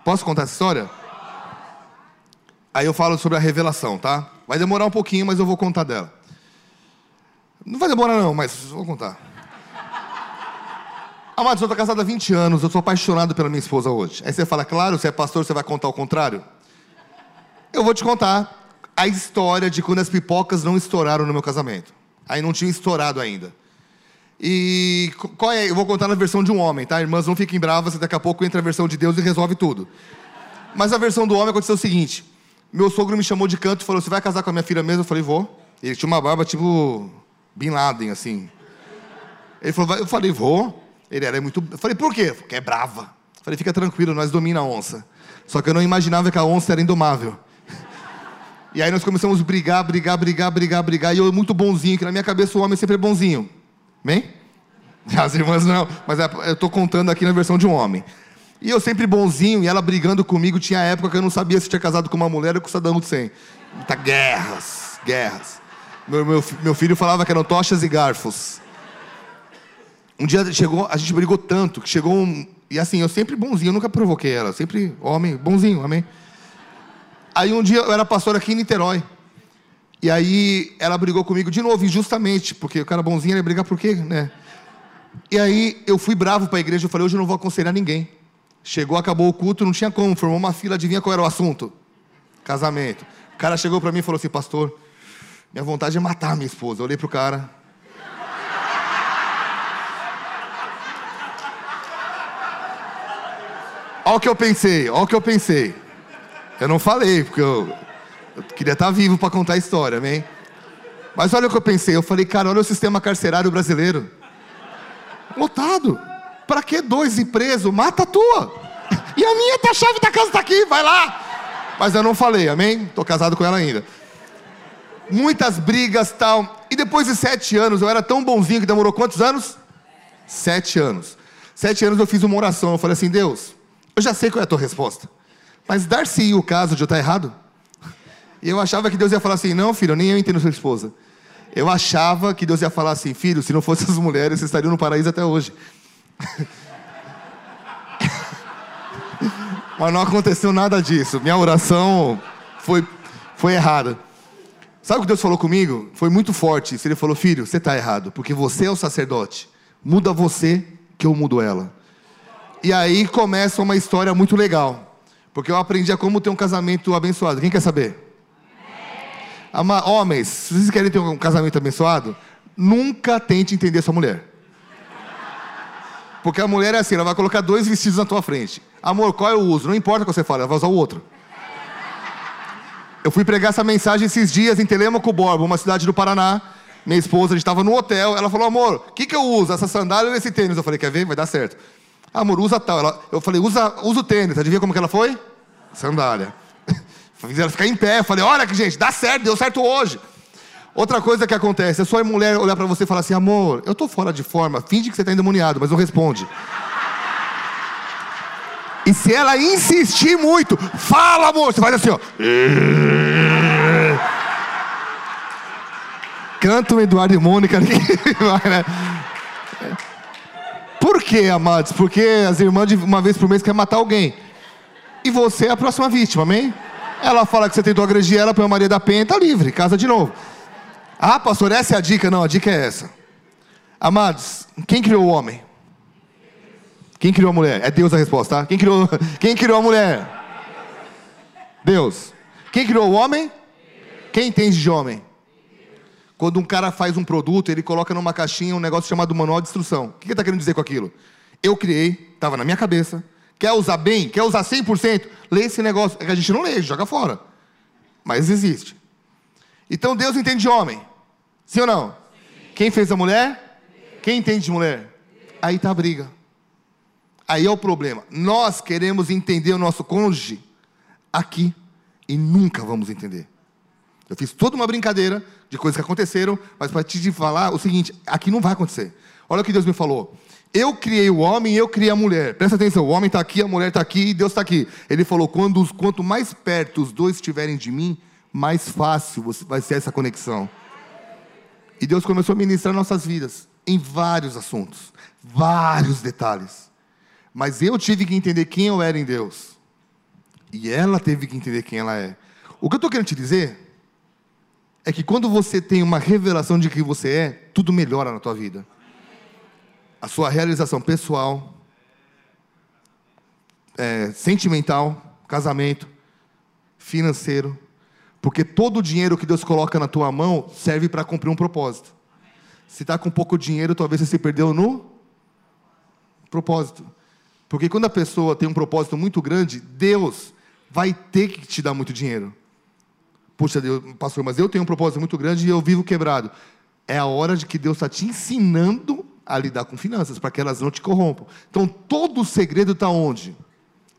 Posso contar essa história? Aí eu falo sobre a revelação, tá? Vai demorar um pouquinho, mas eu vou contar dela. Não vai demorar não, mas vou contar. Amados, eu estou casado há 20 anos, eu sou apaixonado pela minha esposa hoje. Aí você fala, claro, você é pastor, você vai contar o contrário? Eu vou te contar a história de quando as pipocas não estouraram no meu casamento. Aí não tinha estourado ainda. E qual é? Eu vou contar na versão de um homem, tá? Irmãs, não fiquem bravas, daqui a pouco entra a versão de Deus e resolve tudo. Mas a versão do homem aconteceu o seguinte: meu sogro me chamou de canto e falou: Você vai casar com a minha filha mesmo? Eu falei: Vou. Ele tinha uma barba tipo Bin Laden, assim. Ele falou, eu falei, vou. Ele era muito. Eu falei, por quê? Porque é brava. Eu falei, fica tranquilo, nós domina a onça. Só que eu não imaginava que a onça era indomável. E aí nós começamos a brigar, brigar, brigar, brigar, brigar. E eu muito bonzinho, que na minha cabeça o homem sempre é bonzinho. Bem? As irmãs não, mas é, eu estou contando aqui na versão de um homem. E eu sempre bonzinho, e ela brigando comigo. Tinha época que eu não sabia se tinha casado com uma mulher ou com Saddam Hussein. Muita guerras, guerras. Meu, meu, meu filho falava que eram tochas e garfos. Um dia chegou, a gente brigou tanto que chegou um. E assim, eu sempre bonzinho, eu nunca provoquei ela, sempre homem, bonzinho, amém? Aí um dia eu era pastor aqui em Niterói. E aí ela brigou comigo de novo, injustamente, porque o cara bonzinho ia brigar por quê, né? E aí eu fui bravo para a igreja, eu falei, hoje eu não vou aconselhar ninguém. Chegou, acabou o culto, não tinha como, formou uma fila, adivinha qual era o assunto? Casamento. O cara chegou para mim e falou assim, pastor, minha vontade é matar minha esposa. Eu olhei pro cara. Olha o que eu pensei, olha o que eu pensei. Eu não falei, porque eu, eu queria estar vivo para contar a história, amém? Mas olha o que eu pensei, eu falei, cara, olha o sistema carcerário brasileiro. Lotado. Para que dois e preso? Mata a tua. E a minha, tá, a chave da casa tá aqui, vai lá. Mas eu não falei, amém? Tô casado com ela ainda muitas brigas tal. E depois de sete anos, eu era tão bonzinho que demorou quantos anos? Sete anos. Sete anos eu fiz uma oração. Eu falei assim: Deus, eu já sei qual é a tua resposta. Mas dar-se o caso de eu estar errado? Eu achava que Deus ia falar assim: Não, filho, nem eu entendo sua esposa. Eu achava que Deus ia falar assim: Filho, se não fossem as mulheres, vocês estariam no paraíso até hoje. Mas não aconteceu nada disso. Minha oração foi, foi errada. Sabe o que Deus falou comigo? Foi muito forte. Ele falou: Filho, você está errado, porque você é o sacerdote. Muda você, que eu mudo ela. E aí começa uma história muito legal. Porque eu aprendi a como ter um casamento abençoado. Quem quer saber? Homens, se vocês querem ter um casamento abençoado, nunca tente entender sua mulher. Porque a mulher é assim, ela vai colocar dois vestidos na tua frente. Amor, qual eu uso? Não importa o que você fala, ela vai usar o outro. Eu fui pregar essa mensagem esses dias em Telemaco Borba, uma cidade do Paraná. Minha esposa, a gente estava no hotel. Ela falou, amor, o que, que eu uso? Essa sandália ou esse tênis? Eu falei, quer ver? Vai dar certo. Amor, usa tal. Ela, eu falei, usa, usa o tênis. Adivinha como que ela foi? Sandália. Ela ficar em pé. Eu falei, olha que gente, dá certo, deu certo hoje. Outra coisa que acontece, é sua mulher olhar para você e falar assim, amor, eu tô fora de forma, finge que você tá endemoniado, mas não responde. E se ela insistir muito, fala, amor, você faz assim, ó. Canta o Eduardo e Mônica. Né? Por quê, amados? Porque as irmãs de uma vez por mês querem matar alguém. E você é a próxima vítima, amém? Ela fala que você tentou agredir ela, põe a Maria da Penha, tá livre, casa de novo. Ah, pastor, essa é a dica? Não, a dica é essa. Amados, quem criou o homem? Quem criou a mulher? É Deus a resposta, tá? Quem criou, quem criou a mulher? Deus. Quem criou o homem? Quem entende de homem? Quando um cara faz um produto, ele coloca numa caixinha um negócio chamado manual de instrução. O que ele está querendo dizer com aquilo? Eu criei, estava na minha cabeça. Quer usar bem? Quer usar 100%? Lê esse negócio. É que a gente não lê, joga fora. Mas existe. Então Deus entende de homem. Sim ou não? Sim. Quem fez a mulher? Quem entende de mulher? Aí está a briga. Aí é o problema. Nós queremos entender o nosso cônjuge aqui e nunca vamos entender. Eu fiz toda uma brincadeira de coisas que aconteceram, mas para te falar o seguinte: aqui não vai acontecer. Olha o que Deus me falou. Eu criei o homem e eu criei a mulher. Presta atenção, o homem está aqui, a mulher está aqui e Deus está aqui. Ele falou: quando, quanto mais perto os dois estiverem de mim, mais fácil vai ser essa conexão. E Deus começou a ministrar nossas vidas em vários assuntos, vários detalhes. Mas eu tive que entender quem eu era em Deus. E ela teve que entender quem ela é. O que eu estou querendo te dizer é que quando você tem uma revelação de quem você é, tudo melhora na tua vida. A sua realização pessoal, é, sentimental, casamento, financeiro, porque todo o dinheiro que Deus coloca na tua mão serve para cumprir um propósito. Se está com pouco dinheiro, talvez você se perdeu no propósito. Porque quando a pessoa tem um propósito muito grande, Deus vai ter que te dar muito dinheiro. Puxa, Deus, pastor, mas eu tenho um propósito muito grande e eu vivo quebrado. É a hora de que Deus está te ensinando a lidar com finanças, para que elas não te corrompam. Então, todo o segredo está onde?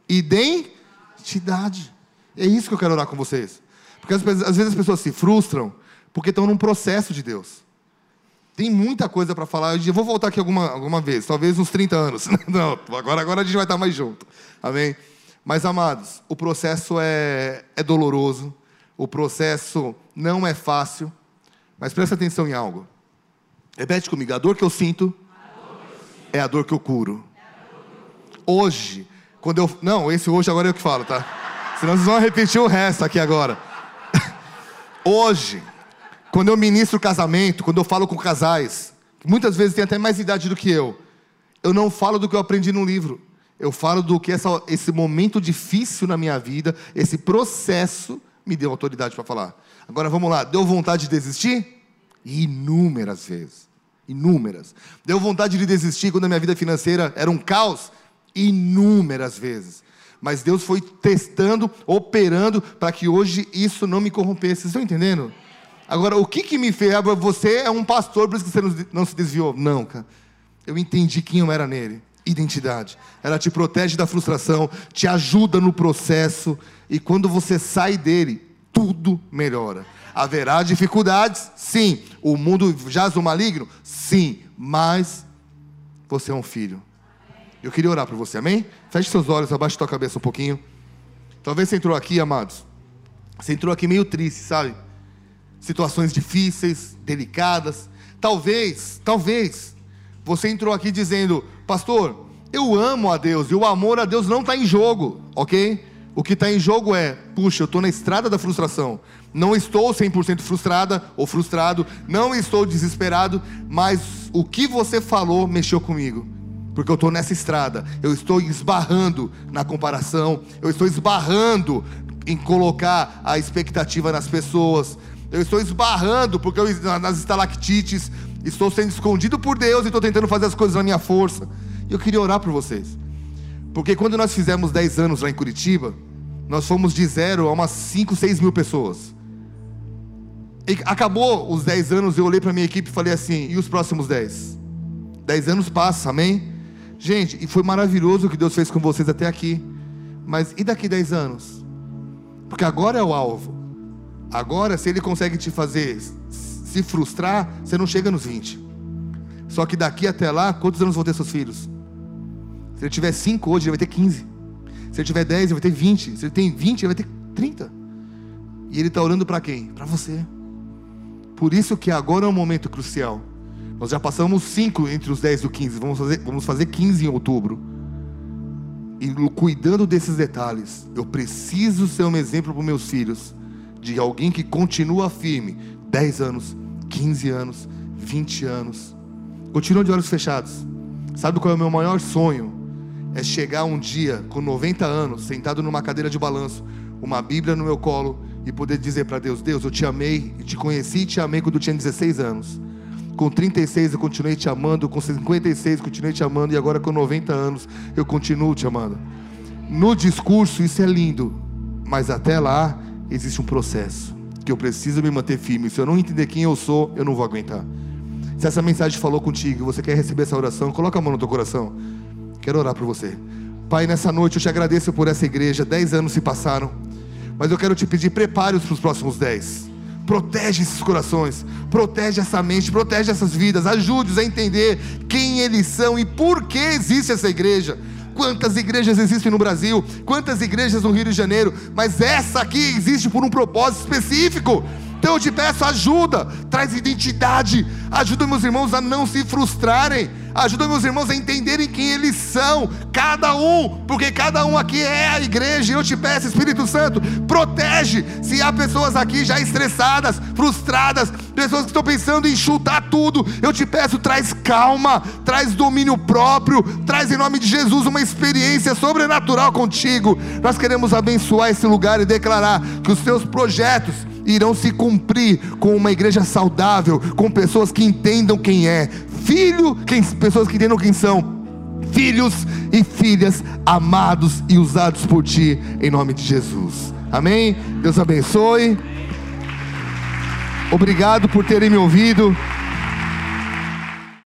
Identidade. É isso que eu quero orar com vocês. Porque às vezes as pessoas se frustram porque estão num processo de Deus. Tem muita coisa para falar. Eu vou voltar aqui alguma, alguma vez, talvez uns 30 anos. Não, agora, agora a gente vai estar mais junto. Amém? Mas, amados, o processo é, é doloroso. O processo não é fácil. Mas presta atenção em algo. Repete comigo: a dor que eu sinto, é a dor que eu curo. Hoje, quando eu. Não, esse hoje agora é eu que falo, tá? Senão vocês vão repetir o resto aqui agora. Hoje, quando eu ministro casamento, quando eu falo com casais, que muitas vezes têm até mais idade do que eu, eu não falo do que eu aprendi no livro. Eu falo do que essa, esse momento difícil na minha vida, esse processo, me deu autoridade para falar. Agora vamos lá, deu vontade de desistir? Inúmeras vezes. Inúmeras. Deu vontade de desistir quando a minha vida financeira era um caos? Inúmeras vezes mas Deus foi testando, operando, para que hoje isso não me corrompesse. Vocês estão entendendo? Agora, o que, que me fez? Você é um pastor, por isso que você não se desviou. Não, cara. Eu entendi quem eu era nele. Identidade. Ela te protege da frustração, te ajuda no processo, e quando você sai dele, tudo melhora. Haverá dificuldades? Sim. O mundo jaz no maligno? Sim. Mas você é um filho. Eu queria orar por você, amém? Feche seus olhos, abaixe tua cabeça um pouquinho. Talvez você entrou aqui, amados. Você entrou aqui meio triste, sabe? Situações difíceis, delicadas. Talvez, talvez, você entrou aqui dizendo, pastor, eu amo a Deus e o amor a Deus não está em jogo, ok? O que está em jogo é, puxa, eu estou na estrada da frustração. Não estou 100% frustrada ou frustrado, não estou desesperado, mas o que você falou mexeu comigo. Porque eu estou nessa estrada, eu estou esbarrando na comparação, eu estou esbarrando em colocar a expectativa nas pessoas, eu estou esbarrando porque eu, nas estalactites, estou sendo escondido por Deus e estou tentando fazer as coisas na minha força. E eu queria orar por vocês. Porque quando nós fizemos 10 anos lá em Curitiba, nós fomos de zero a umas 5, 6 mil pessoas. E acabou os 10 anos, eu olhei para minha equipe e falei assim: e os próximos 10? 10 anos passam, amém? Gente, e foi maravilhoso o que Deus fez com vocês até aqui. Mas e daqui 10 anos? Porque agora é o alvo. Agora, se ele consegue te fazer se frustrar, você não chega nos 20. Só que daqui até lá, quantos anos vão ter seus filhos? Se ele tiver 5 hoje, ele vai ter 15. Se ele tiver 10, ele vai ter 20. Se ele tem 20, ele vai ter 30. E ele está orando para quem? Para você. Por isso que agora é um momento crucial. Nós já passamos 5 entre os 10 e o 15. Vamos fazer, vamos fazer 15 em outubro. E cuidando desses detalhes, eu preciso ser um exemplo para os meus filhos de alguém que continua firme 10 anos, 15 anos, 20 anos. Continua de olhos fechados. Sabe qual é o meu maior sonho? É chegar um dia com 90 anos, sentado numa cadeira de balanço, uma Bíblia no meu colo e poder dizer para Deus: Deus, eu te amei, e te conheci e te amei quando eu tinha 16 anos. Com 36 eu continuei te amando, com 56 eu continuei te amando e agora com 90 anos eu continuo te amando. No discurso isso é lindo, mas até lá existe um processo que eu preciso me manter firme. Se eu não entender quem eu sou, eu não vou aguentar. Se essa mensagem falou contigo, você quer receber essa oração, coloca a mão no teu coração. Quero orar por você. Pai, nessa noite eu te agradeço por essa igreja. Dez anos se passaram, mas eu quero te pedir, prepare-os para os próximos dez. Protege esses corações, protege essa mente, protege essas vidas, ajude-os a entender quem eles são e por que existe essa igreja. Quantas igrejas existem no Brasil, quantas igrejas no Rio de Janeiro, mas essa aqui existe por um propósito específico. Então eu te peço ajuda, traz identidade, ajuda meus irmãos a não se frustrarem Ajuda meus irmãos a entenderem quem eles são, cada um, porque cada um aqui é a igreja. Eu te peço, Espírito Santo, protege. Se há pessoas aqui já estressadas, frustradas, pessoas que estão pensando em chutar tudo, eu te peço, traz calma, traz domínio próprio, traz em nome de Jesus uma experiência sobrenatural contigo. Nós queremos abençoar esse lugar e declarar que os teus projetos irão se cumprir com uma igreja saudável, com pessoas que entendam quem é, filho, quem, pessoas que entendam quem são, filhos e filhas amados e usados por ti, em nome de Jesus. Amém? Deus abençoe. Obrigado por terem me ouvido.